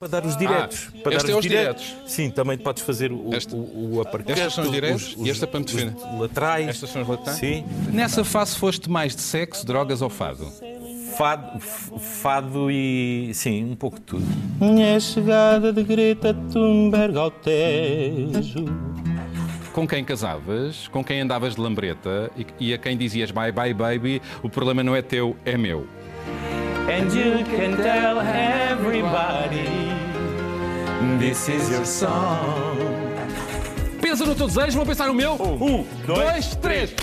Para dar os diretos. Ah, para este dar é os os diretos. Sim, também podes fazer o, Este- o, o uppercut, Estes são os diretos os- e este é para me defender. os laterais. Estas são as laterais? Sim. Nessa fase foste mais de sexo, drogas ou fado? Fado, fado e. Sim, um pouco de tudo. Minha chegada de Greta Thunberg ao Tejo. Com quem casavas? Com quem andavas de lambreta? E, e a quem dizias bye bye baby, o problema não é teu, é meu. And you can tell everybody this is your song. Pensa no teu desejo, vou pensar no meu. Um, dois, três.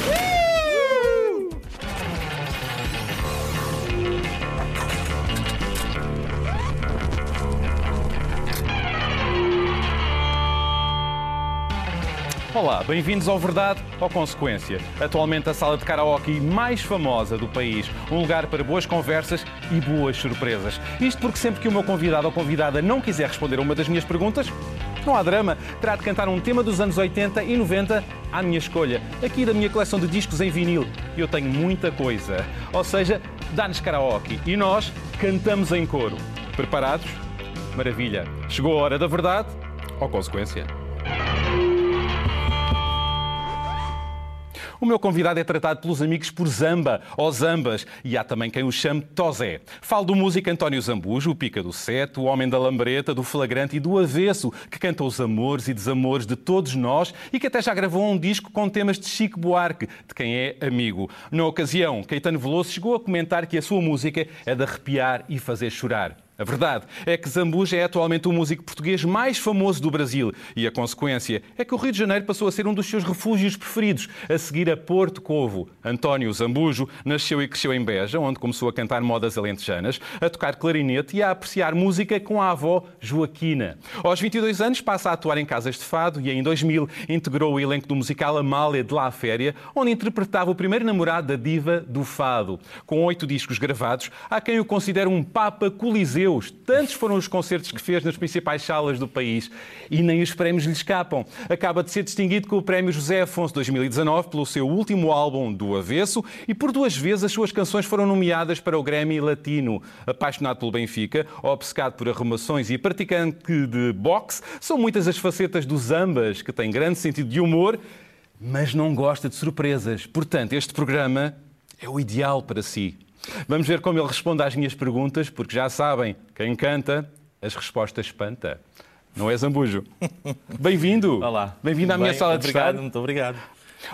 Olá, bem-vindos ao Verdade ou Consequência. Atualmente a sala de karaoke mais famosa do país. Um lugar para boas conversas e boas surpresas. Isto porque sempre que o meu convidado ou convidada não quiser responder a uma das minhas perguntas, não há drama, terá de cantar um tema dos anos 80 e 90 à minha escolha. Aqui da minha coleção de discos em vinil. Eu tenho muita coisa. Ou seja, dá-nos karaoke e nós cantamos em coro. Preparados? Maravilha. Chegou a hora da verdade ou consequência. O meu convidado é tratado pelos amigos por Zamba ou Zambas e há também quem o chame Tozé. Falo do músico António Zambujo, o pica do sete, o homem da lambreta, do flagrante e do avesso, que canta os amores e desamores de todos nós e que até já gravou um disco com temas de Chico Buarque, de quem é amigo. Na ocasião, Caetano Veloso chegou a comentar que a sua música é de arrepiar e fazer chorar. A verdade é que Zambuja é atualmente o músico português mais famoso do Brasil e a consequência é que o Rio de Janeiro passou a ser um dos seus refúgios preferidos, a seguir a Porto Covo. António Zambujo nasceu e cresceu em Beja, onde começou a cantar modas alentejanas, a tocar clarinete e a apreciar música com a avó Joaquina. Aos 22 anos passa a atuar em casas de fado e em 2000 integrou o elenco do musical Amália de La Féria, onde interpretava o primeiro namorado da diva do fado. Com oito discos gravados, há quem o considere um papa coliseu Tantos foram os concertos que fez nas principais salas do país e nem os prémios lhe escapam. Acaba de ser distinguido com o Prémio José Afonso 2019 pelo seu último álbum do Avesso e por duas vezes as suas canções foram nomeadas para o Grammy Latino. Apaixonado pelo Benfica, obcecado por arrumações e praticante de boxe, são muitas as facetas dos Zambas, que tem grande sentido de humor, mas não gosta de surpresas. Portanto, este programa é o ideal para si. Vamos ver como ele responde às minhas perguntas, porque já sabem, quem canta, as respostas espanta. Não é Zambujo? Bem-vindo! Olá. Bem-vindo à minha Bem, sala de estar. Muito obrigado.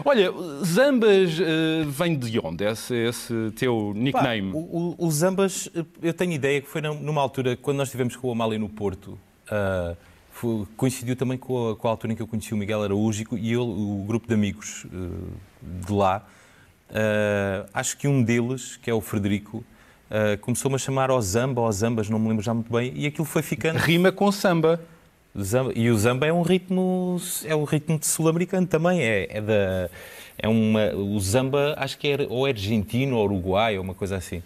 Olha, Zambas eh, vem de onde? Esse, esse teu Pá, nickname? o, o- o Zambas, eu tenho ideia que foi num- numa altura, quando nós estivemos com o Amália no Porto, ah, foi- coincidiu também com a, com a altura em que eu conheci o Miguel Araújo e ele, o grupo de amigos ah, de lá. Ah, acho que um deles, que é o Frederico, ah, começou-me a chamar ao Zamba, ao Zambas, não me lembro já muito bem, e aquilo foi ficando. Rima com samba. Zamba- e o Zamba é um ritmo, é um ritmo de sul-americano também, é, é da. É uma, o Zamba acho que é ou é argentino ou uruguai, ou uma coisa assim.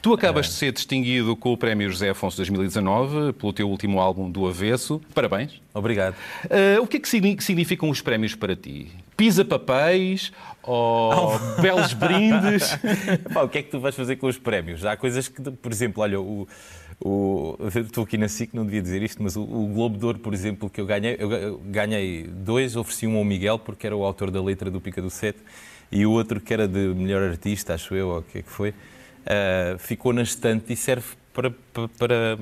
Tu acabas de ser distinguido com o Prémio José Afonso 2019 pelo teu último álbum do Avesso. Parabéns. Obrigado. Eh, o que é que signi- significam os prémios para ti? Pisa papéis ou belos brindes? Pá, o que é que tu vais fazer com os prémios? Há coisas que, por exemplo, olha, o, o, estou aqui na SIC, não devia dizer isto, mas o, o Globo de Ouro, por exemplo, que eu ganhei, eu ga- eu ganhei dois, ofereci um ao Miguel, porque era o autor da letra do Pica do Sete, e o outro que era de melhor artista, acho eu, ou o que é que foi, ah, ficou na estante e serve para, para, para,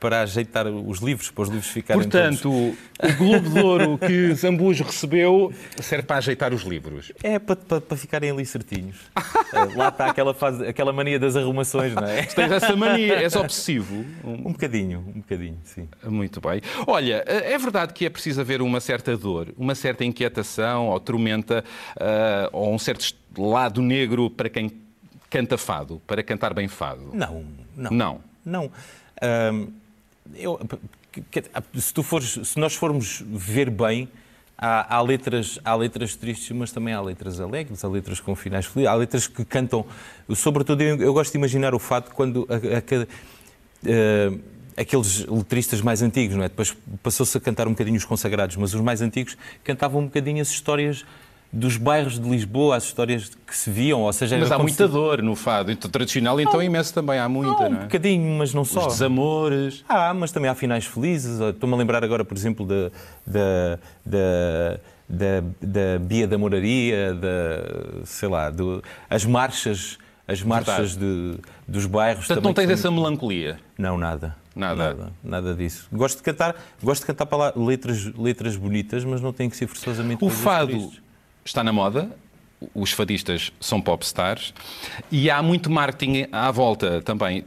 para ajeitar os livros, para os livros ficarem todos... Portanto, o Globo de Ouro que Zambujo recebeu serve para ajeitar os livros. É para, para, para ficarem ali certinhos. Ah, Lá está aquela, fase, aquela mania das arrumações, não é? Tens essa mania, és obsessivo. Um bocadinho, um bocadinho, sim. Muito bem. Olha, é verdade que é preciso haver uma certa dor, uma certa inquietação ou tormenta, ah, ou um certo lado negro para quem canta fado, para cantar bem fado. Não, não. Não. Não. Ahm, eu- se, tu fores, se nós formos ver bem, há, há letras, há letras tristes, mas também há letras alegres, há letras com finais felizes, há letras que cantam. Sobretudo, eu, eu gosto de imaginar o fato quando a- a eh, aqueles letristas mais antigos, não é? Depois passou-se a cantar um bocadinho os consagrados, mas os mais antigos cantavam um bocadinho as histórias dos bairros de Lisboa, as histórias que se viam, ou seja... Mas há muita se... dor no fado, então, tradicional então imenso também, há muita, não, não é? Um bocadinho, mas não só. Os desamores... Ah, mas também há finais felizes, estou-me a lembrar agora, por exemplo, da... da, da da, da Bia da Moraria, da, sei lá, do, as marchas, as marchas de, dos bairros. Portanto, não tens são... essa melancolia? Não, nada. Nada. nada. Nada disso. Gosto de cantar, gosto de cantar para lá letras, letras bonitas, mas não tem que ser forçosamente. O fado. Está na moda, os fadistas são popstars e há muito marketing à volta também.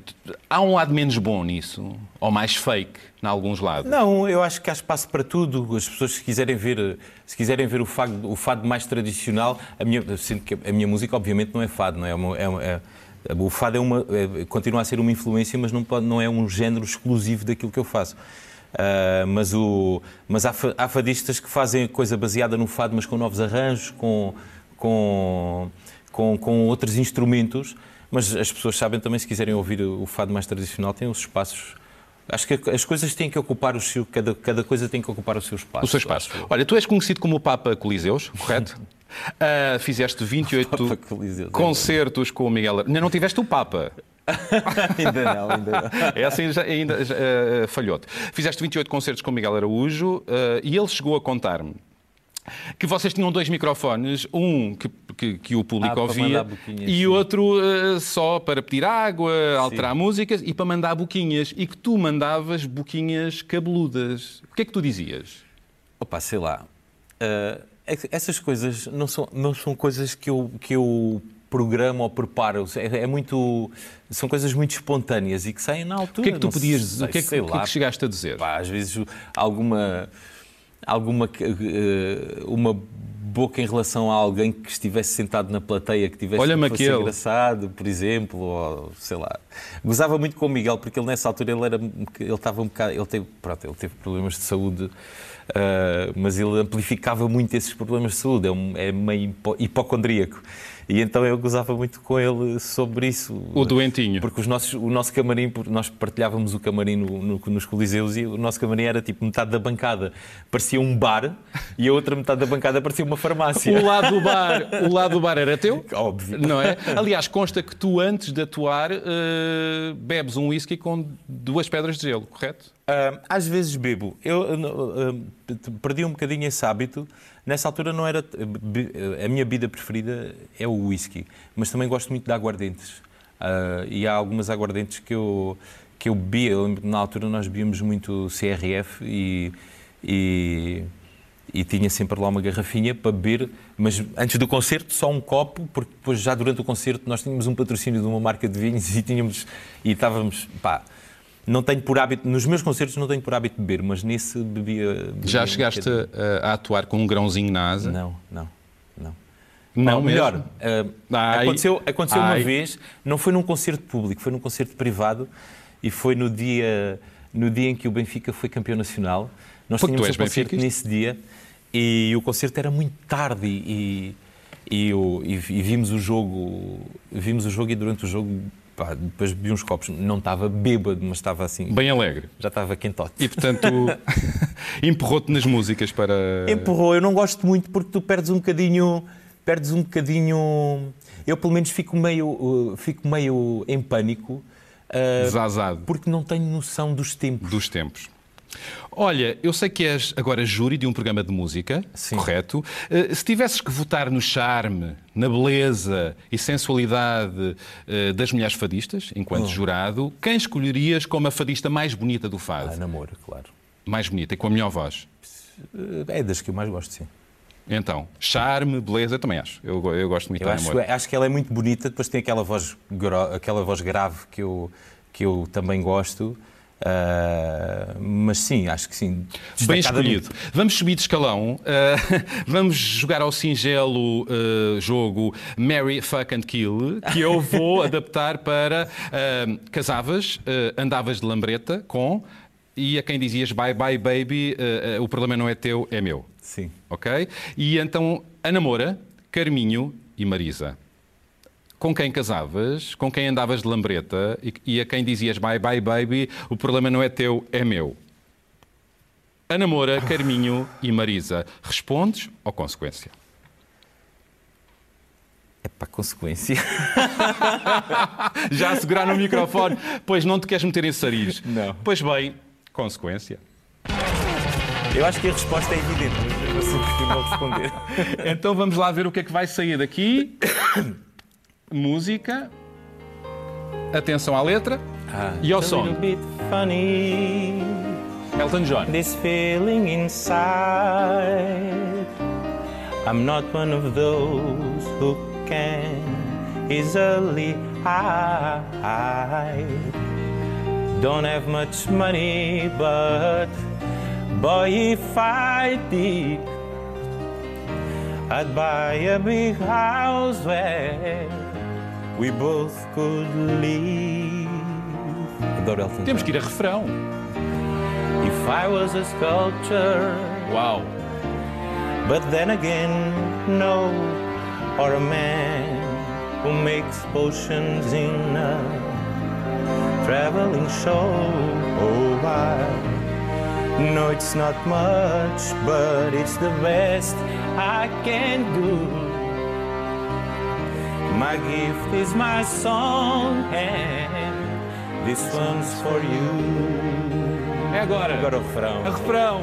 Há um lado menos bom nisso, ou mais fake, em alguns lados? Não, eu acho que há espaço para tudo. As pessoas, se quiserem ver, se quiserem ver o, fado, o fado mais tradicional, a minha, sinto que a minha música, obviamente, não é fado, não é, uma, é, é o fado é uma, é, continua a ser uma influência, mas não, pode, não é um género exclusivo daquilo que eu faço. Uh, mas o, mas há, há fadistas que fazem coisa baseada no fado, mas com novos arranjos, com, com, com, com outros instrumentos. Mas as pessoas sabem também, se quiserem ouvir o fado mais tradicional, têm os espaços Acho que as coisas têm que ocupar o seu, cada, cada coisa tem que ocupar o seu espaço. O seu espaço. Olha, tu és conhecido como o Papa Coliseus, correto? uh, fizeste 28 Coliseus, é concertos com o Miguel. Ainda não tiveste o Papa. ainda não, ainda não. É assim, já, ainda uh, falhou-te. Fizeste 28 concertos com o Miguel Araújo uh, e ele chegou a contar-me que vocês tinham dois microfones, um que, que, que o público ah, ouvia e sim. outro uh, só para pedir água, alterar músicas e para mandar boquinhas. E que tu mandavas boquinhas cabeludas. O que é que tu dizias? Opa, sei lá. Uh, essas coisas não são, não são coisas que eu, que eu programo ou preparo. É, é, muito, são coisas muito espontâneas e que saem na altura. O que é que tu podias dizer? O que é que, que, que chegaste a dizer? Pá, às vezes alguma alguma eh, uma boca em relação a alguém que estivesse sentado na plateia, que tivesse Olha fosse aquele. engraçado, por exemplo, ou sei lá. Gozava muito com o Miguel porque ele nessa altura ele era ele estava um bocado, ele teve, pronto, ele teve problemas de saúde, uh, mas ele amplificava muito esses problemas de saúde, é, um, é meio hipocondríaco. E então eu gozava muito com ele sobre isso. O doentinho. Porque os nossos, o nosso camarim, nós partilhávamos o camarim no, no, nos Coliseus e o nosso camarim era tipo metade da bancada parecia um bar e a outra metade da bancada parecia uma farmácia. O lado do bar, o lado do bar era teu? Óbvio. Não é? Aliás, consta que tu antes de atuar uh, bebes um whisky com duas pedras de gelo, correto? Uh, às vezes bebo. Eu uh, perdi um bocadinho esse hábito. Nessa altura não era a minha bebida preferida é o whisky, mas também gosto muito de aguardentes. Uh, e há algumas aguardentes que eu que eu bebia. Eu na altura nós bebíamos muito CRF e, e, e tinha sempre lá uma garrafinha para beber, mas antes do concerto só um copo, porque depois já durante o concerto nós tínhamos um patrocínio de uma marca de vinhos e tínhamos e estávamos pá, não tenho por hábito, nos meus concertos não tenho por hábito beber, mas nesse bebia. bebia Já chegaste a, a, atuar com um grãozinho na asa? Não, não, não. Não, melhor. Uh, aconteceu aconteceu uma vez, não foi num concerto público, foi num concerto privado e foi no dia, no dia em que o Benfica foi campeão nacional. Nós Porque tínhamos um concerto nesse dia e o concerto era muito tarde e, e, e, e, vimos o jogo, vimos o jogo e durante o jogo Pá, depois bebi uns copos, não estava bêbado, mas estava assim. Bem alegre. Já estava quentote. E portanto, empurrou-te nas músicas para. Empurrou, eu não gosto muito porque tu perdes um bocadinho. Perdes um bocadinho. Eu pelo menos fico meio, uh, fico meio em pânico. Uh, Desazado. Porque não tenho noção dos tempos. Dos tempos. Olha, eu sei que és agora júri de um programa de música, Sim. correto? Eh, se tivesses que votar no charme, na beleza e sensualidade eh, das mulheres fadistas, enquanto oh. jurado, quem escolherias como a fadista mais bonita do fado? Ah, namoro, claro. Mais bonita e com a melhor voz? É das que eu mais gosto, sim. Então, charme, beleza, também acho. Eu, eu gosto muito eu da acho, acho que ela é muito bonita, depois tem aquela voz, aquela voz grave que eu, que eu também gosto. Uh, mas sim, acho que sim. Bem escolhido. Vamos subir de escalão. Uh, vamos jogar ao singelo uh, jogo Mary Fuck and Kill, que eu vou adaptar para casavas, andavas de lambreta com e a quem dizias bye bye baby, o problema não é teu, é meu. Sim. Ok? E então a namora, Carminho e Marisa com quem casavas, com quem andavas de lambreta e, e a quem dizias bye bye baby, o problema não é teu, é meu. A namora, Carminho e Marisa. Respondes ou consequência? É para consequência. Já a segurar no microfone. Pois não te queres meter em saris. Não. Pois bem, consequência. Eu acho que a resposta é evidente, mas eu sei porque não responder. Então vamos lá ver o que é que vai sair daqui. Música. Atenção à letra. E ao som. funny, Elton John. this feeling inside. I'm not one of those who can easily hide. Don't have much money, but boy, if I did, I'd buy a big house where we both could live. Adoro Elton Temos que ir a refrão. If I was a sculptor, Uau. but then again, no, or a man who makes potions in a traveling show. Oh, I know it's not much, but it's the best I can do. My gift is my song, and this one's for you. É agora. Agora o refrão. A refrão.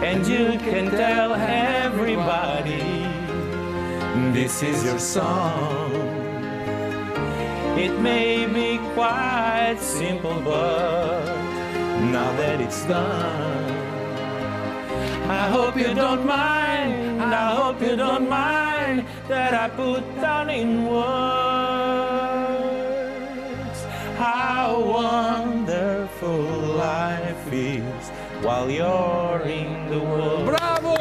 And you can tell everybody this is your song. It may be quite simple, but now that it's done, I hope you don't mind. I hope you don't mind that I put down in words how wonderful life is while you're in the world. Bravo!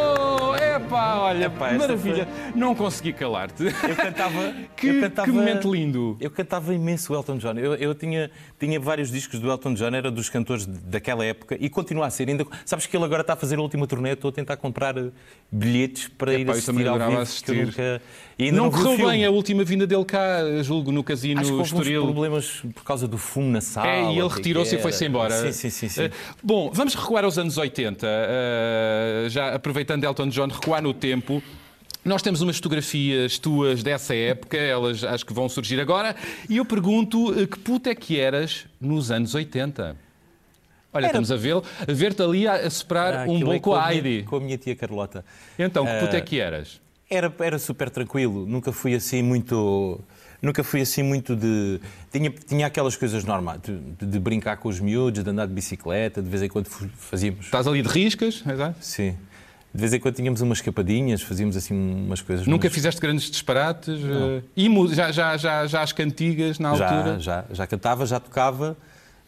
Epá, olha, Epá, maravilha. Não consegui calar-te. Eu cantava. Que, eu cantava, que momento lindo. Eu cantava imenso o Elton John. Eu, eu tinha, tinha vários discos do Elton John, era dos cantores daquela época e continua a ser. Ainda, sabes que ele agora está a fazer a última turnê, estou a tentar comprar eh, bilhetes para ir Epá, eu assistir também ao vivo. que eu assistir. nunca- e Não vi o correu bem a última vinda dele cá, julgo, no casino Acho que Estoril. problemas por causa do fumo na sala. É, e ele retirou-se e foi-se embora. Sim, sim, sim. sim. Eh, Bom, vamos recuar aos anos 80. eh, já aproveitando Elton John, recuar no tempo. Nós temos umas fotografias tuas dessa época, elas acho que vão surgir agora. E eu pergunto eh, que puta é que eras nos anos 80? Olha, Era- estamos a vê-lo, a ver-te ali a, soprar Ah, um aquilo é com a minha- Heidi. com a minha tia Carlota. Então, que puta é que eras? Era, era super tranquilo, nunca fui assim muito. Nunca fui assim muito de. Tinha, tinha aquelas coisas normais, de, de brincar com os miúdos, de andar de bicicleta, de vez em quando fazíamos. Estás ali de riscas? exato? Sim. De vez em quando tínhamos umas escapadinhas, fazíamos assim umas coisas. Nunca mas- fizeste grandes disparates? eh, E já, já, já, já as cantigas na altura? Já, já, já cantava, já tocava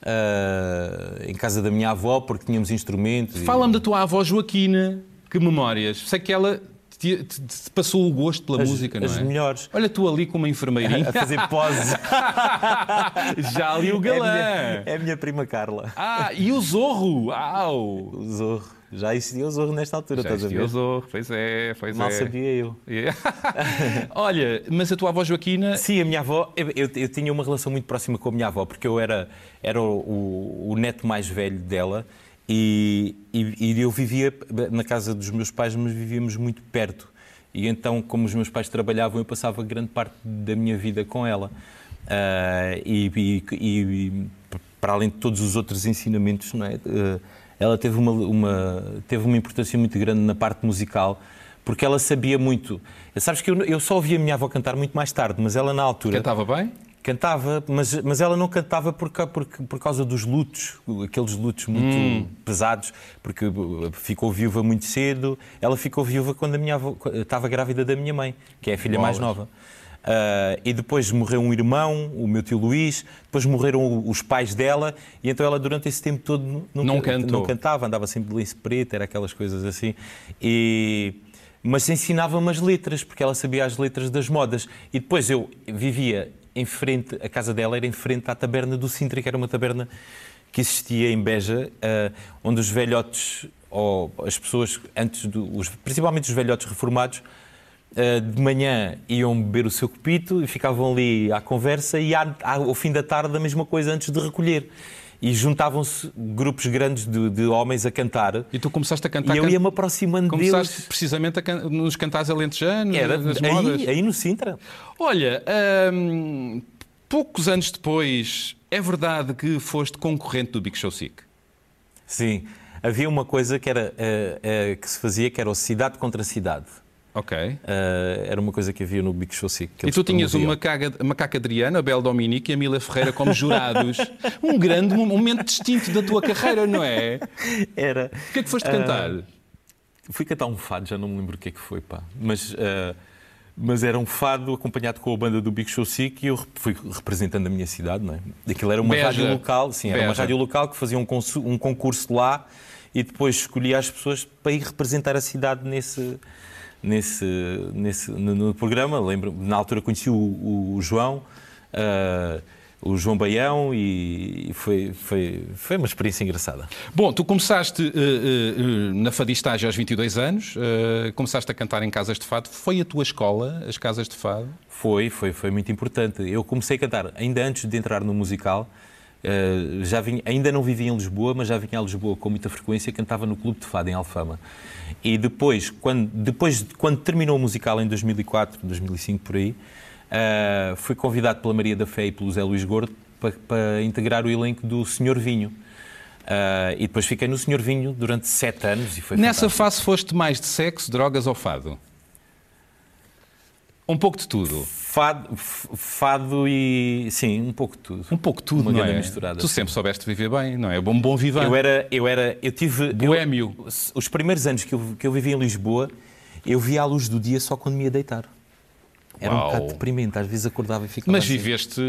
ah, em casa da minha avó, porque tínhamos instrumentos. e- Fala-me da tua avó Joaquina. Que memórias. Sei que ela te, te- te passou o gosto pela as, música, não as é? melhores. Olha tu ali com uma enfermeirinha. A fazer pose. Já ali o É a, galã. minha, é a minha prima Carla. Ah, e o Zorro. Au. O Zorro. Já existia o Zorro nesta altura, Já estás a existia ver? o Zorro. Pois é, pois Mal é. sabia eu. Olha, mas a tua avó Joaquina... Sim, a minha avó, eu, eu- eu tinha uma relação muito próxima com a minha avó, porque eu era, era o, o- o neto mais velho dela e, e- e eu vivia na casa dos meus pais, mas vivíamos muito perto. E então, como os meus pais trabalhavam, eu passava grande parte da minha vida com ela. Ah, e, e- e- para além de todos os outros ensinamentos, não é? Ah, ela teve uma, uma- teve uma importância muito grande na parte musical, porque ela sabia muito. Sabes que eu, eu só ouvi a minha avó cantar muito mais tarde, mas ela na altura Cantava bem? Cantava, mas, mas ela não cantava por, por, por causa dos lutos, aqueles lutos muito pesados, porque uh, ficou viúva muito cedo. Ela ficou viúva quando a minha avó estava grávida da minha mãe, que é a filha mais Bolas. nova. Ah, e depois morreu um irmão, o meu tio Luís, depois morreram os pais dela, e então ela durante esse tempo todo nunca, Não cantou. não cantava, andava sempre de lenço preto, era aquelas coisas assim. E, mas ensinava-me as letras, porque ela sabia as letras das modas. E depois eu vivia em frente, a casa dela era em frente à taberna do Sintra, que era uma taberna que existia em Beja, ah, onde os velhotes, ou as pessoas antes, do, os, principalmente os velhotes reformados, Uh, de manhã iam beber o seu copito e ficavam ali à conversa e à- ao fim da tarde a mesma coisa antes de recolher. E juntavam-se grupos grandes de, de, homens a cantar. E tu começaste a cantar. E eu ia-me aproximando começaste deles. precisamente can... nos cantares alentejanos, Era, nas aí, modas. aí no Sintra. Olha, hum, poucos anos depois, é verdade que foste concorrente do Big Show Sick? Sim. Havia uma coisa que, era, uh, uh, que se fazia que era o cidade contra cidade. Ok. Uh, era uma coisa que havia no Big Show Sick. E tu tinhas uma macaca, macaca Adriana, a Bel Dominique e a Mila Ferreira como jurados. um grande momento distinto da tua carreira, não é? Era. O que é que foste cantar? fui cantar um fado, já não me lembro o que é que foi, pá. Mas mas era um fado acompanhado com a banda do Big Show Sick e eu fui representando a minha cidade, não é? Aquilo era uma Beja. rádio local, sim, era Beja. uma rádio local que fazia um, um concurso lá e depois escolhia as pessoas para ir representar a cidade nesse, nesse, nesse no, no programa. Lembro, na altura conheci o, o, João. Uh, o João Baião e foi, foi, foi uma experiência engraçada. Bom, tu começaste uh, uh, na fadistagem aos 22 anos, uh, começaste a cantar em casas de fado. Foi a tua escola, as casas de fado? Foi, foi, foi muito importante. Eu comecei a cantar ainda antes de entrar no musical. Já vinha, ainda não vivia em Lisboa, mas já vinha a Lisboa com muita frequência, cantava no Clube de Fado, em Alfama. E depois, quando, depois, quando terminou o musical em 2004, 2005, por aí, Uh, fui convidado pela Maria da Fé e pelo Zé Luís Gordo para, para integrar o elenco do Senhor Vinho. Uh, e depois fiquei no Senhor Vinho durante sete anos e foi Nessa fantástico. fase foste mais de sexo, drogas ou fado? Um pouco de tudo. Fado, fado e. Sim, um pouco de tudo. Um pouco de tudo, Uma não é? misturada. Tu sempre soubeste viver bem, não é? Bom, bom vivan. Eu era. Eu, era, eu tive. Boémio. Eu, os primeiros anos que eu, que eu vivi em Lisboa, eu via a luz do dia só quando me ia deitar. Era Uau. um bocado deprimente, às vezes acordava e ficava. Mas assim. viveste.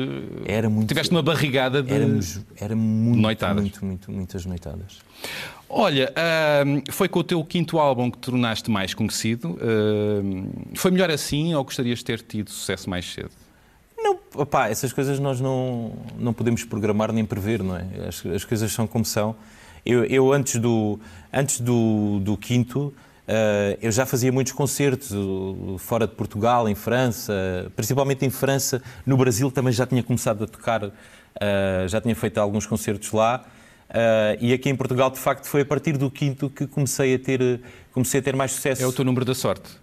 Era muito. Tiveste uma barrigada de. Éramos, era muito, Noitadas. muito, muito, muitas noitadas. Olha, hum, foi com o teu quinto álbum que te tornaste mais conhecido. Hum, foi melhor assim ou gostarias de ter tido sucesso mais cedo? Não, opá, essas coisas nós não, não podemos programar nem prever, não é? As, as coisas são como são. Eu, eu antes do, antes do, do quinto, Uh, eu já fazia muitos concertos uh, fora de Portugal, em França, principalmente em França. No Brasil também já tinha começado a tocar, uh, já tinha feito alguns concertos lá. e aqui em Portugal, de facto, foi a partir do quinto que comecei a ter, comecei a ter mais sucesso. É o teu número da sorte?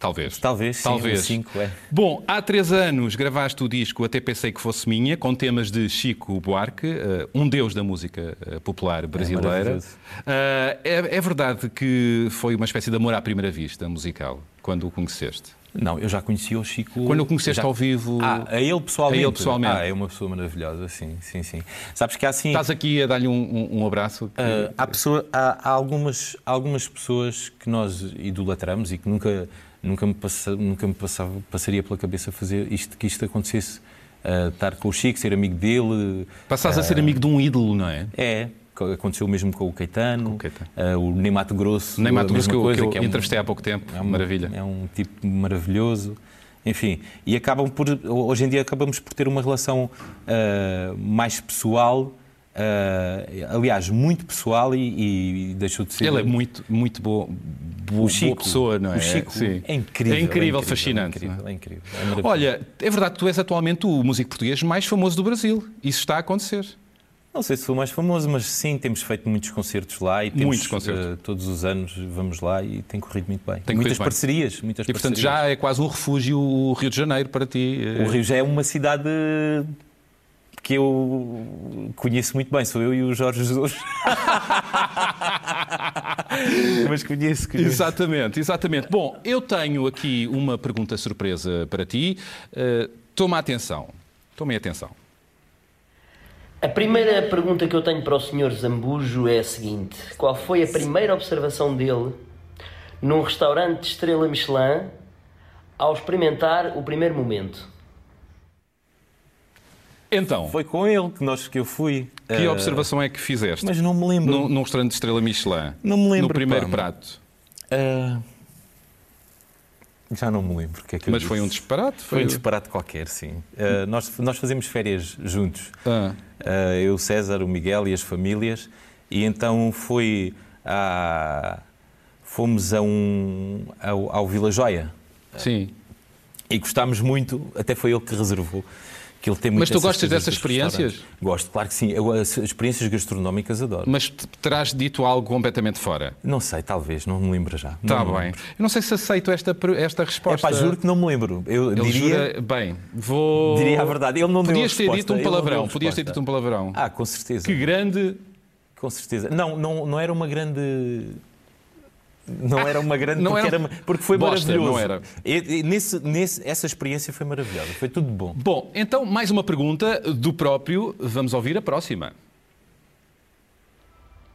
Talvez. Talvez, sim, Talvez. cinco, é. Bom, há três anos gravaste o disco Até Pensei Que Fosse Minha, com temas de Chico Buarque, uh, um deus da música uh, popular brasileira. É, uh, é, é, verdade que foi uma espécie de amor à primeira vista musical, quando o conheceste? Não, eu já conheci o Chico. Quando o conheceste já... ao vivo. Ah, a ele pessoalmente. A ele pessoalmente. Ah, é uma pessoa maravilhosa, sim, sim, sim. Sabes que há assim. Estás aqui a dar-lhe um, um, um, abraço? Que... Uh, há, pessoa, há, há, algumas, algumas pessoas que nós idolatramos e que nunca, nunca, me, passa, nunca me passava, passaria pela cabeça fazer isto, que isto acontecesse. Uh, estar com o Chico, ser amigo dele. Passas uh, a ser amigo de um ídolo, não é? É. Aconteceu mesmo com o Caetano, Com o Caetano. Uh, o Ney Mato Grosso. Ney Mato Grosso que eu, coisa, que eu que é um- entrevistei há pouco tempo. é um, Maravilha. É um tipo maravilhoso. Enfim, e acabam por. Hoje em dia acabamos por ter uma relação uh, mais pessoal. uh, aliás, muito pessoal e, e deixou de ser. Ele é muito, muito boa, boa, o Chico, boa pessoa, não é? O Chico Sim. é incrível. É incrível, fascinante. É incrível, é? é incrível. é maravilhoso. Olha, é verdade que tu és atualmente o músico português mais famoso do Brasil. Isso está a acontecer. Não sei se sou mais famoso, mas sim, temos feito muitos concertos lá e temos, Muitos concertos. uh, todos os anos vamos lá e tem corrido muito bem. Tem muitas corrido bem. parcerias, muitas E portanto parcerias. já é quase um refúgio o Rio de Janeiro para ti. O Rio já é uma cidade que eu conheço muito bem, sou eu e o Jorge Jesus. Mas conheço, conheço. Exatamente, exatamente. Bom, eu tenho aqui uma pergunta surpresa para ti. Uh, toma atenção. Tomem atenção. A primeira pergunta que eu tenho para o Sr. Zambujo é a seguinte: Qual foi a primeira observação dele num restaurante de estrela Michelin ao experimentar o primeiro momento? Então, Foi com ele que, nós, que eu fui. que Eh, observação é que fizeste? Mas não me lembro. Num, num restaurante de estrela Michelin. Não me lembro, No primeiro pá. prato. Eh, já não me lembro o que é que eu Mas foi um disse. disparate? Foi um disparate qualquer, sim. Eh, nós, nós fazemos férias juntos. Ah, Uh, eu, César, o Miguel e as famílias, e então foi a, fomos a um, ao, ao Vila Joia sim. e gostámos muito, até foi ele que reservou, que ele tem Mas tu gostas dessas experiências? Gosto, claro que sim. Eu, as experiências gastronómicas adoro. Mas te- terás dito algo completamente fora. Não sei, talvez, não me lembro já. Está bem. lembro. Eu não sei se aceito esta, esta É resposta. pá, juro que não me lembro. Eu Ele diria, jura- Bem, vou. diria a verdade. Ele não Podias ter dito um palavrão. Podias ter dito um palavrão. Ah, com certeza. Que grande. Com certeza. Não, não, não era uma grande. Não era uma grande. não porque, era- era- porque foi Bosta, maravilhoso. não era. E- e nesse, nesse, essa experiência foi maravilhosa. Foi tudo bom. Bom, então, mais uma pergunta do próprio. Vamos ouvir a próxima.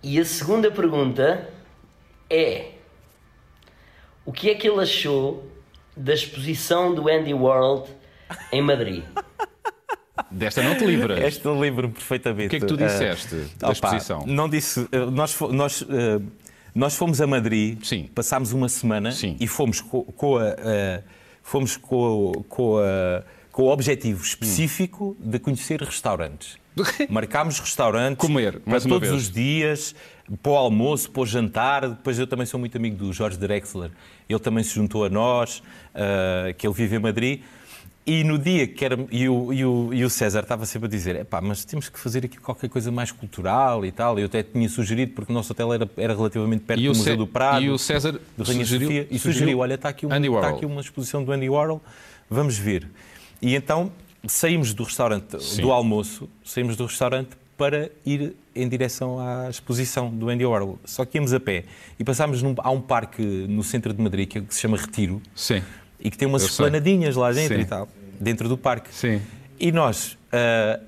E a segunda pergunta é: O que é que ele achou da exposição do Andy World em Madrid? Desta não te livras. Esta eu lembro-me perfeitamente. O que é que tu Ah, disseste da opa, exposição? Não disse. ah, Nós, nós, ah, nós fomos a Madrid, Sim. passámos uma semana Sim. e fomos com, com a. ah, fomos com, com, a- com o objetivo específico de conhecer restaurantes. Marcámos restaurantes Comer, para todos vez. os dias, para o almoço, para o jantar. Depois eu também sou muito amigo do Jorge Drexler. Ele também se juntou a nós, ah, que ele vive em Madrid. E no dia que era. E o, e o, e o César estava sempre a dizer: epá, mas temos que fazer aqui qualquer coisa mais cultural e tal. Eu até tinha sugerido, porque o nosso hotel era, era relativamente perto E do Museu do Prado. e o César do Rainha sugeriu, Sofia, e sugeriu, olha, está aqui, uma, está aqui uma exposição do Andy Warhol, vamos ver. E então saímos do restaurante, Sim. do almoço, saímos do restaurante para ir em direção à exposição do Andy Warhol. Só que íamos a pé e passámos num, há um parque no centro de Madrid que se chama Retiro Sim. E que tem umas Eu sei. esplanadinhas lá dentro Sim. e tal, dentro do parque. Sim. E nós, ah,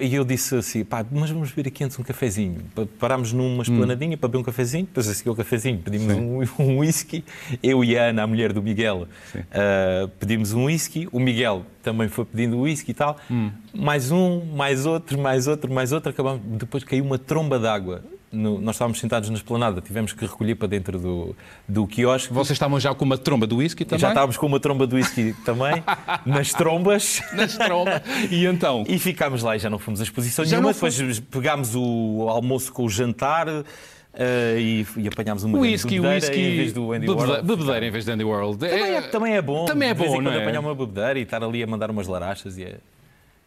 e eu disse assim, pá, mas vamos beber aqui antes um cafezinho. Pa- Parámos numa esplanadinha para beber um cafezinho, depois a seguir o cafezinho pedimos um, um whisky. Eu e a Ana, a mulher do Miguel, ah, pedimos um whisky. O Miguel também foi pedindo whisky e tal. Mais um, mais outro, mais outro, mais outro. Acabamos, depois caiu uma tromba d'água. No- nós estávamos sentados na esplanada, tivemos que recolher para dentro do, do quiosque. Vocês estavam já com uma tromba do whisky também? Já estávamos com uma tromba de whisky também, nas trombas. Nas trombas. E então? E ficámos lá e já não fomos à exposição Já nenhuma. Depois pegámos o almoço com o jantar eh, e, e apanhámos uma Whisky, bebedeira whisky. em vez do Andy Warhol. Bebedeira em vez de Andy World. Também é, também é bom. Também é De vez em bom, quando não é? apanhar uma bebedeira e estar ali a mandar umas larachas e é,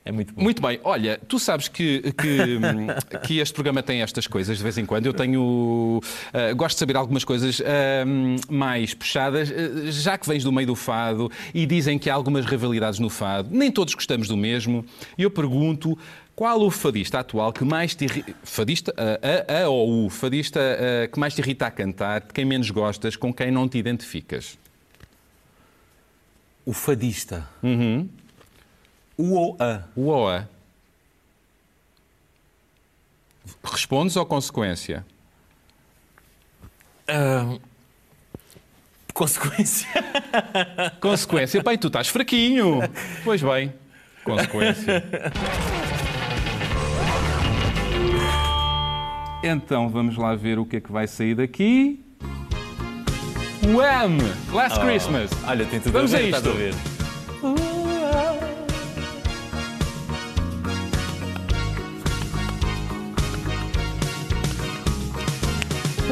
é muito bom. Muito bem, olha, tu sabes que, que, que este programa tem estas coisas de vez em quando. Eu tenho. ah, gosto de saber algumas coisas hum, mais puxadas, ah, já que vens do meio do fado e dizem que há algumas rivalidades no fado. Nem todos gostamos do mesmo. E eu pergunto. Qual o fadista atual que mais te irrita, fadista, a, ou o fadista que mais te irrita a cantar, de quem menos gostas, com quem não te identificas? O fadista. Uhum. O ou a. O ou a? Respondes ou consequência? Ah, consequência. Consequência, bem, tu estás fraquinho. Pois bem, consequência. Então vamos lá ver o que é que vai sair daqui. Wham! Last Christmas. Olha, tem tudo Vamos a a ver, a isto. ver.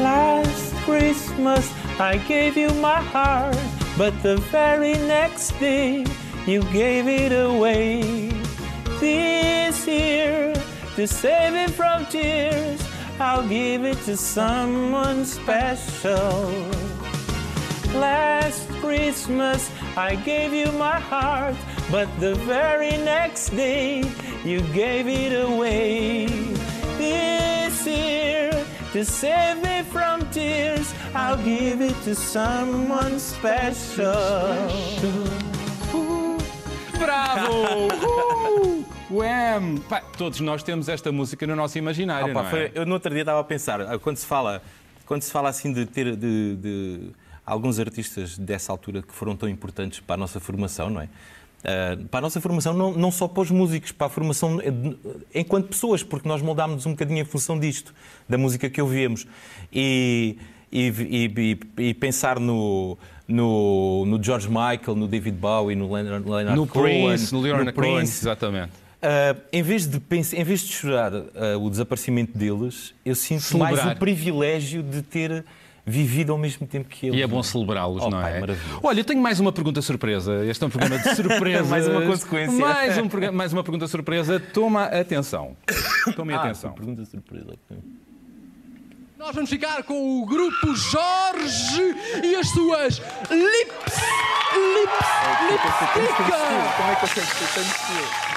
Last Christmas I gave you my heart, but the very next day you gave it away. This year, to save it from tears, I'll give it to someone special. Last Christmas I gave you my heart, but the very next day you gave it away. This year, to save me from tears, I'll give it to someone special. Bravo! Uhul! Wham! Pá, todos nós temos esta música no nosso imaginário, Opa, não é? foi- eu no outro dia estava a pensar, ah, quando se fala, quando se fala assim de ter de, de alguns artistas dessa altura que foram tão importantes para a nossa formação, não é? Ah, para a nossa formação, não, não só para os músicos, para a formação eh, de- enquanto pessoas, porque nós moldámos um bocadinho em função disto, da música que ouvimos. E, e, e- e- pensar no, no, no George Michael, no David Bowie, no Leonard, Leonard No Cohen, Prince, no Leonard Cohen, Prince, exatamente. Uh, em, vez de pens- em vez de chorar uh, o desaparecimento deles, eu sinto Celebrar. mais o privilégio de ter vivido ao mesmo tempo que eles. E é bom celebrá-los, Oh, não pai, é? maravilhoso. Olha, eu tenho mais uma pergunta surpresa. Este é um programa de surpresa. Mais uma consequência. Mais, um mais uma pergunta surpresa. Toma atenção. Tome Ah, atenção. Pergunta surpresa. Nós vamos ficar com o grupo Jorge e as suas lips, lips, lipstica. Como é que eu sei que tu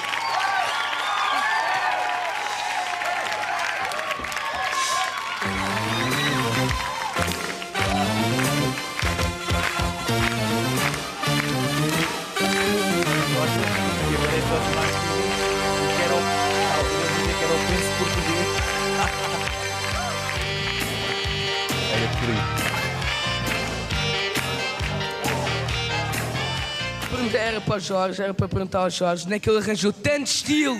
Era para o Jorge, era para perguntar ao Jorge, onde é que ele arranjou tanto estilo?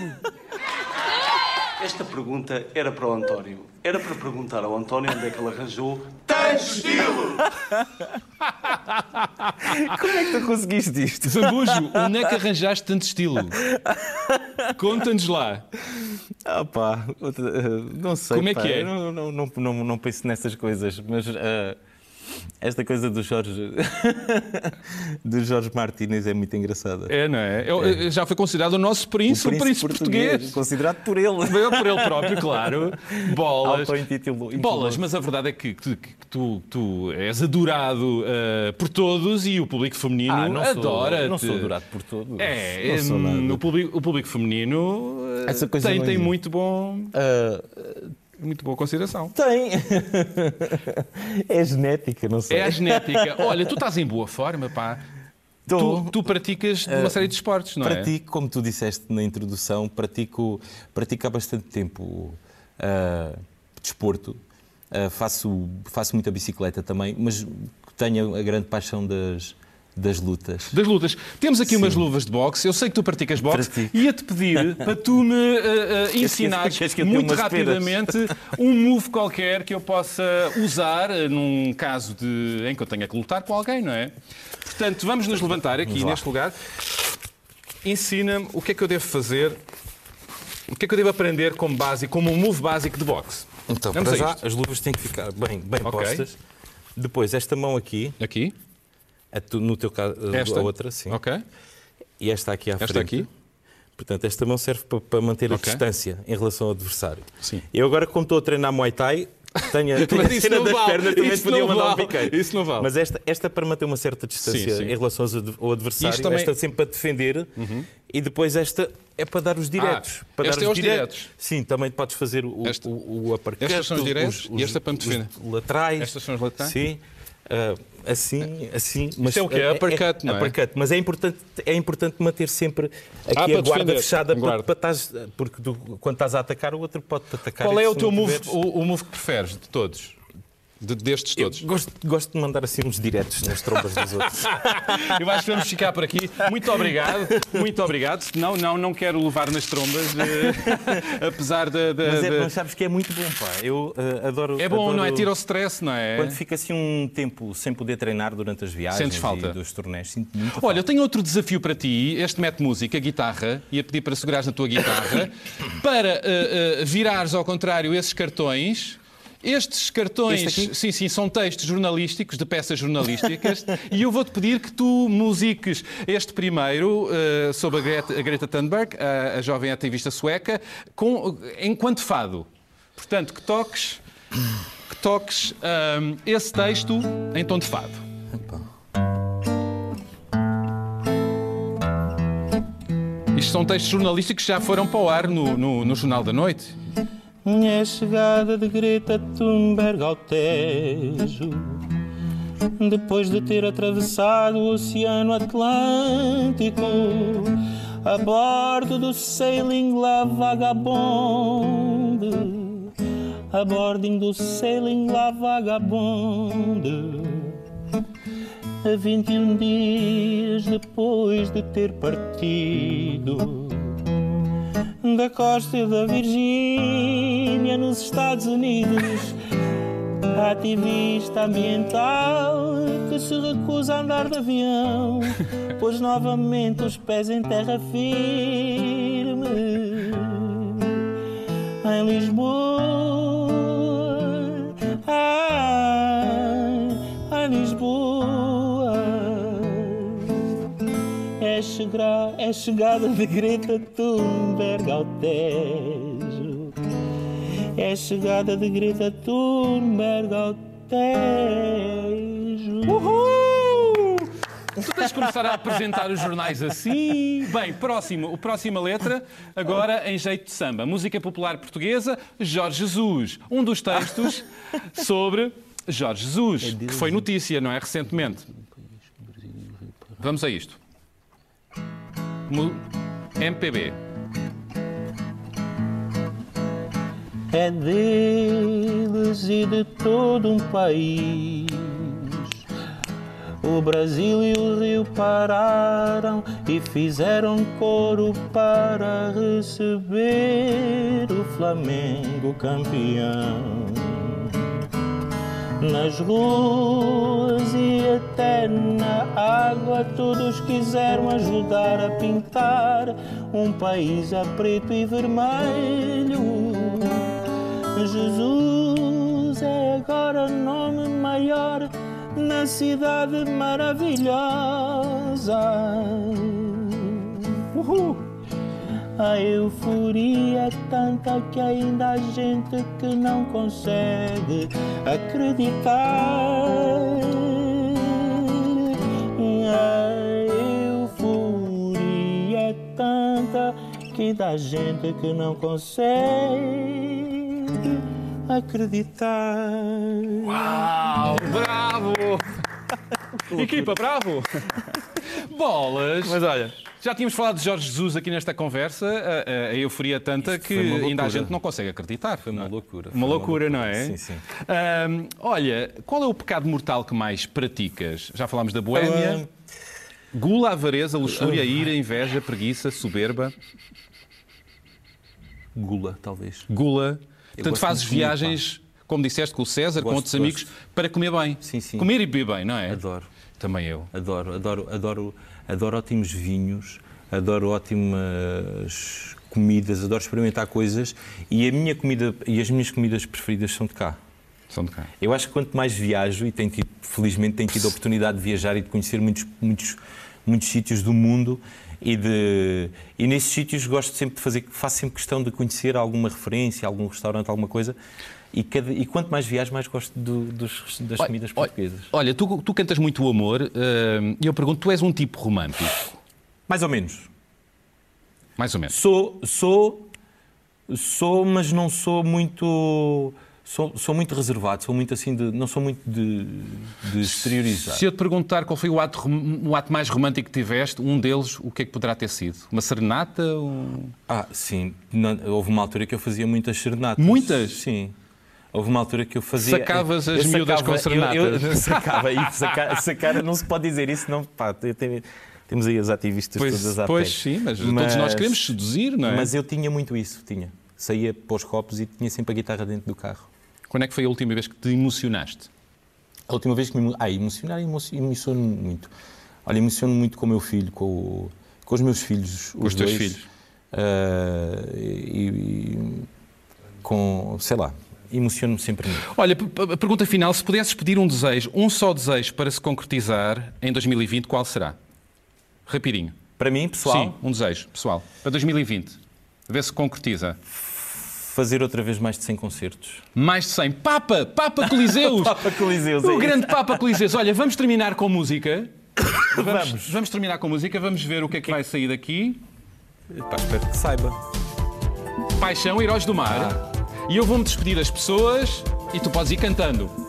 Esta pergunta era para o António. Era para perguntar ao António onde é que ele arranjou tanto estilo. Como é que tu conseguiste isto? Zambujo, onde é que arranjaste tanto estilo? Conta-nos lá. Ah pá, eh, não sei. Como é pá, que é? eu Não, não, não, não, não penso nessas coisas, mas eh, esta coisa do Jorge do Jorge Martínez é muito engraçada. É, não é? Eu- Já foi considerado o nosso príncipe, o príncipe, português. considerado por ele. Veio por ele próprio, claro. Bolas. Bolas, mas a verdade é que, que- que tu, tu és adorado eh, por todos e o público feminino Ah, não sou- adora. não sou adorado por todos. É, Não sou hum, nada. o, público, o público feminino Essa coisa tem, tem existe. muito, bom, Ah, muito boa consideração. tem. é genética, não sei. É a genética. Olha, tu estás em boa forma, pá. Tô. Tu, tu praticas uma série de esportes, não é? Pratico, como tu disseste na introdução, pratico, pratico há bastante tempo ah, desporto. Ah, faço, faço muita bicicleta também, mas tenho a grande paixão das, das lutas. Das lutas. Temos aqui umas luvas de boxe. Eu sei que tu praticas boxe. Pratico. Ia-te pedir para tu me uh, uh, dê muito rapidamente um move qualquer que eu possa usar uh, num caso de, em que eu tenha que lutar com alguém, não é? Portanto, vamos nos levantar aqui neste lugar. Ensina-me o que é que eu devo fazer, o que é que eu devo aprender como básico, como um move básico de boxe. Então, Vamos para já, as luvas têm que ficar bem, bem Ok. postas. Depois, esta mão aqui, Aqui, tu- no teu caso, esta. a outra, sim. Ok. E esta aqui à Esta frente. aqui. Portanto, esta mão serve para, manter a distância em relação ao adversário. Sim. Eu agora, como estou a treinar Muay Thai, tenho, tenho Mas a cena das vale, pernas, também isso podia mandar um vale, piqueiro. isso não vale. Mas esta, esta para manter uma certa distância Sim, sim. em relação ao adversário, Isto também- esta sempre para defender, e depois esta é para dar os diretos. Ah, para esta dar é os diretos. Sim, também podes fazer o, Esta- o, o uppercut, Estas são os diretos e esta para me os defender. laterais. Estas são os laterais? Sim. Ah, assim, assim. Mas é o quê? Uppercut, não é? Uppercut. Mas é importante, é importante manter sempre aqui Ah, a guarda defender. fechada Guarda. para, para estás, porque tu, quando estás a atacar, o outro pode-te atacar. Qual é o teu move, o, o move que preferes de todos? De- destes Eu todos? gosto, gosto de mandar assim uns diretos nas trombas dos outros. Eu acho que vamos ficar por aqui. Muito obrigado, muito obrigado. Não, não, não quero levar nas trombas, eh, apesar da. Mas, é, da- mas sabes que é muito bom, pá. Eu ah, adoro. É bom, adoro- não é? Tira o stress, não é? Quando fica assim um tempo sem poder treinar durante as viagens Sentes falta? e dos torneios, sinto muito. Olha, eu tenho outro desafio para ti. Este mete música, guitarra, ia pedir para segurares na tua guitarra, para eh, eh, virares ao contrário esses cartões. Estes cartões, sim, sim, são textos jornalísticos, de peças jornalísticas, e eu vou-te pedir que tu musiques este primeiro eh, sobre a Greta, a Greta Thunberg, a, a jovem ativista sueca, com, enquanto fado. Portanto, que toques, que toques ahm, esse texto em tom de fado. Isto são textos jornalísticos que já foram para o ar no, no, no Jornal da Noite. Minha chegada de Greta Thunberg ao Tejo. Depois de ter atravessado o Oceano Atlântico A bordo do Sailing La Vagabonde. A bording do Sailing La Vagabonde. A 21 dias depois de ter partido da costa da Virgínia, nos Estados Unidos. Ativista ambiental que se recusa a andar de avião, pôs novamente os pés em terra firme. Em Lisboa, É, chegar, é chegada de Greta Thunberg ao Tejo. É chegada de Greta Thunberg ao Tejo. Uhul! Tu tens de começar a apresentar os jornais assim. Bem, próximo, o próxima letra, agora em jeito de samba. Música popular portuguesa, Jorge Jesus. Um dos textos sobre Jorge Jesus, que foi notícia, não é? Recentemente. Vamos a isto. MPB. É deles e de todo um país. O Brasil e o Rio pararam e fizeram coro para receber o Flamengo campeão. Nas ruas e até na água, todos quiseram ajudar a pintar um país a preto e vermelho. Jesus é agora nome maior na cidade maravilhosa. A euforia é tanta que ainda há gente que não consegue acreditar. Euforia é tanta que há gente que não consegue acreditar. Uau! Bravo! Equipa, bravo! Bolas! Mas olha, Já tínhamos falado de Jorge Jesus aqui nesta conversa, a, a- a euforia é tanta Isto que ainda a loucura. gente não consegue acreditar. Foi uma loucura. Uma Foi loucura, não é? Sim, sim. Ahm, olha, qual é o pecado mortal que mais praticas? Já falámos da boémia. Gula, avareza, luxúria, ira, inveja, preguiça, soberba. Gula, talvez. Gula. Portanto, gosto fazes comer, viagens, como disseste, com o César, com Gosto, outros amigos, gosto. para comer bem. Sim, sim. Comer e beber bem, não é? Adoro. Também eu. Adoro, adoro, adoro, adoro ótimos vinhos, adoro ótimas comidas, adoro experimentar coisas e a minha comida e as minhas comidas preferidas são de cá. São de cá. Eu acho que quanto mais viajo e tenho tido, felizmente tenho tido a oportunidade de viajar e de conhecer muitos, muitos, muitos sítios do mundo e de e nesses sítios gosto sempre de fazer, faço sempre questão de conhecer alguma referência, algum restaurante, alguma coisa. E, cada, e quanto mais viajo, mais gosto do- dos, das Olha, comidas olha, portuguesas. Olha, tu, tu cantas muito o amor ahm, e eu pergunto, tu és um tipo romântico? Mais ou menos. Mais ou menos. Sou, sou, sou, mas não sou muito. Sou, sou muito reservado, sou muito assim de. Não sou muito de, de exteriorizar. Se eu te perguntar qual foi o ato, o ato mais romântico que tiveste, um deles, o que é que poderá ter sido? Uma serenata? Um... Ah, sim. Não- houve uma altura que eu fazia muitas serenatas. Muitas? Sim. Houve uma altura que eu fazia. Sacavas eu- as eu miúdas com sacava- eu- eu- serenatas. sacava. E sacar, sacar, não se pode dizer isso, não. Pá, tem- tem- temos aí as ativistas Pois, todas à pois sim, mas, todos nós queremos seduzir, não é? Mas eu tinha muito isso, tinha. Saía para os copos e tinha sempre a guitarra dentro do carro. Quando é que foi a última vez que te emocionaste? A última vez que me. Ah, emocionar, emo- emociono muito. Olha, emociono muito com o meu filho, com, o- com os meus filhos. Com os teus filhos? Ah, e, e com. sei lá. Emociono-me sempre muito. Olha, a pergunta final, se pudesses pedir um desejo, um só desejo para se concretizar em 2020, qual será? Rapidinho. Para mim, pessoal, Sim, um desejo, pessoal. Para 2020. A ver se concretiza. Fazer outra vez mais de 100 concertos. Mais de 100. Papa! Papa Coliseus! Papa Coliseus, é O isso. grande Papa Coliseus. Olha, vamos terminar com música. Vamos, Vamos. vamos terminar com música. Vamos ver o que é que vai sair daqui. Pá, espero que saiba. Paixão, Heróis do Mar. E eu vou-me despedir das pessoas e tu podes ir cantando.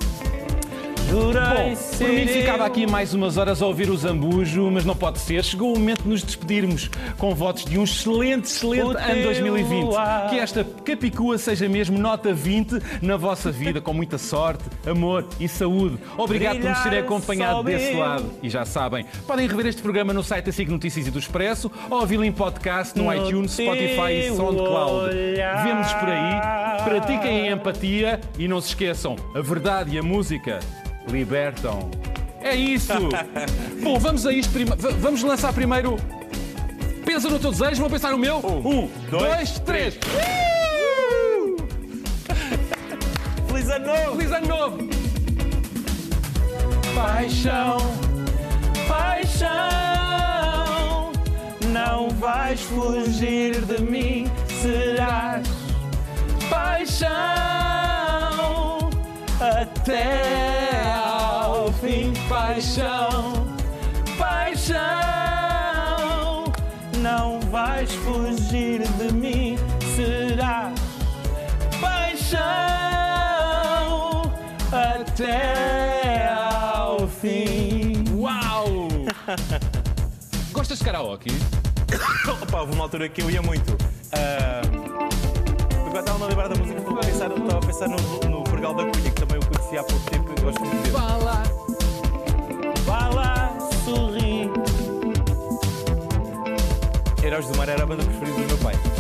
Bom, por mim ficava aqui mais umas horas a ouvir o Zambujo, mas não pode ser. Chegou o momento de nos despedirmos com votos de um excelente, excelente ano teu 2020. ar. Que esta Capicua seja mesmo nota 20 na vossa vida, com muita sorte, amor e saúde. Obrigado por nos terem acompanhado desse lado. E já sabem, podem rever este programa no site da SIC Notícias e do Expresso ou ouvi-lo em podcast no, iTunes, Spotify e SoundCloud. olhar. Vemo-nos por aí, pratiquem a empatia e não se esqueçam, a verdade e a música libertam. É isso! Bom, vamos a isto. v- Vamos lançar primeiro. Pensa no teu desejo, vou pensar no meu. Um, dois, três. Feliz ano novo! Feliz ano novo! Paixão paixão. Não vais fugir de mim, serás paixão até. Paixão, paixão. Não vais fugir de mim, serás paixão até ao fim. Uau! Gostas de karaoke? Opa, houve uma altura que eu ia muito. Ah, agora estava a lembrar da música, estava a pensar, estava a pensar no, no Porgal da Cunha, que também eu conheci há pouco tempo e gosto muito dele. Lá. Vá lá, sorri. Heróis do Mar era a banda preferida do meu pai.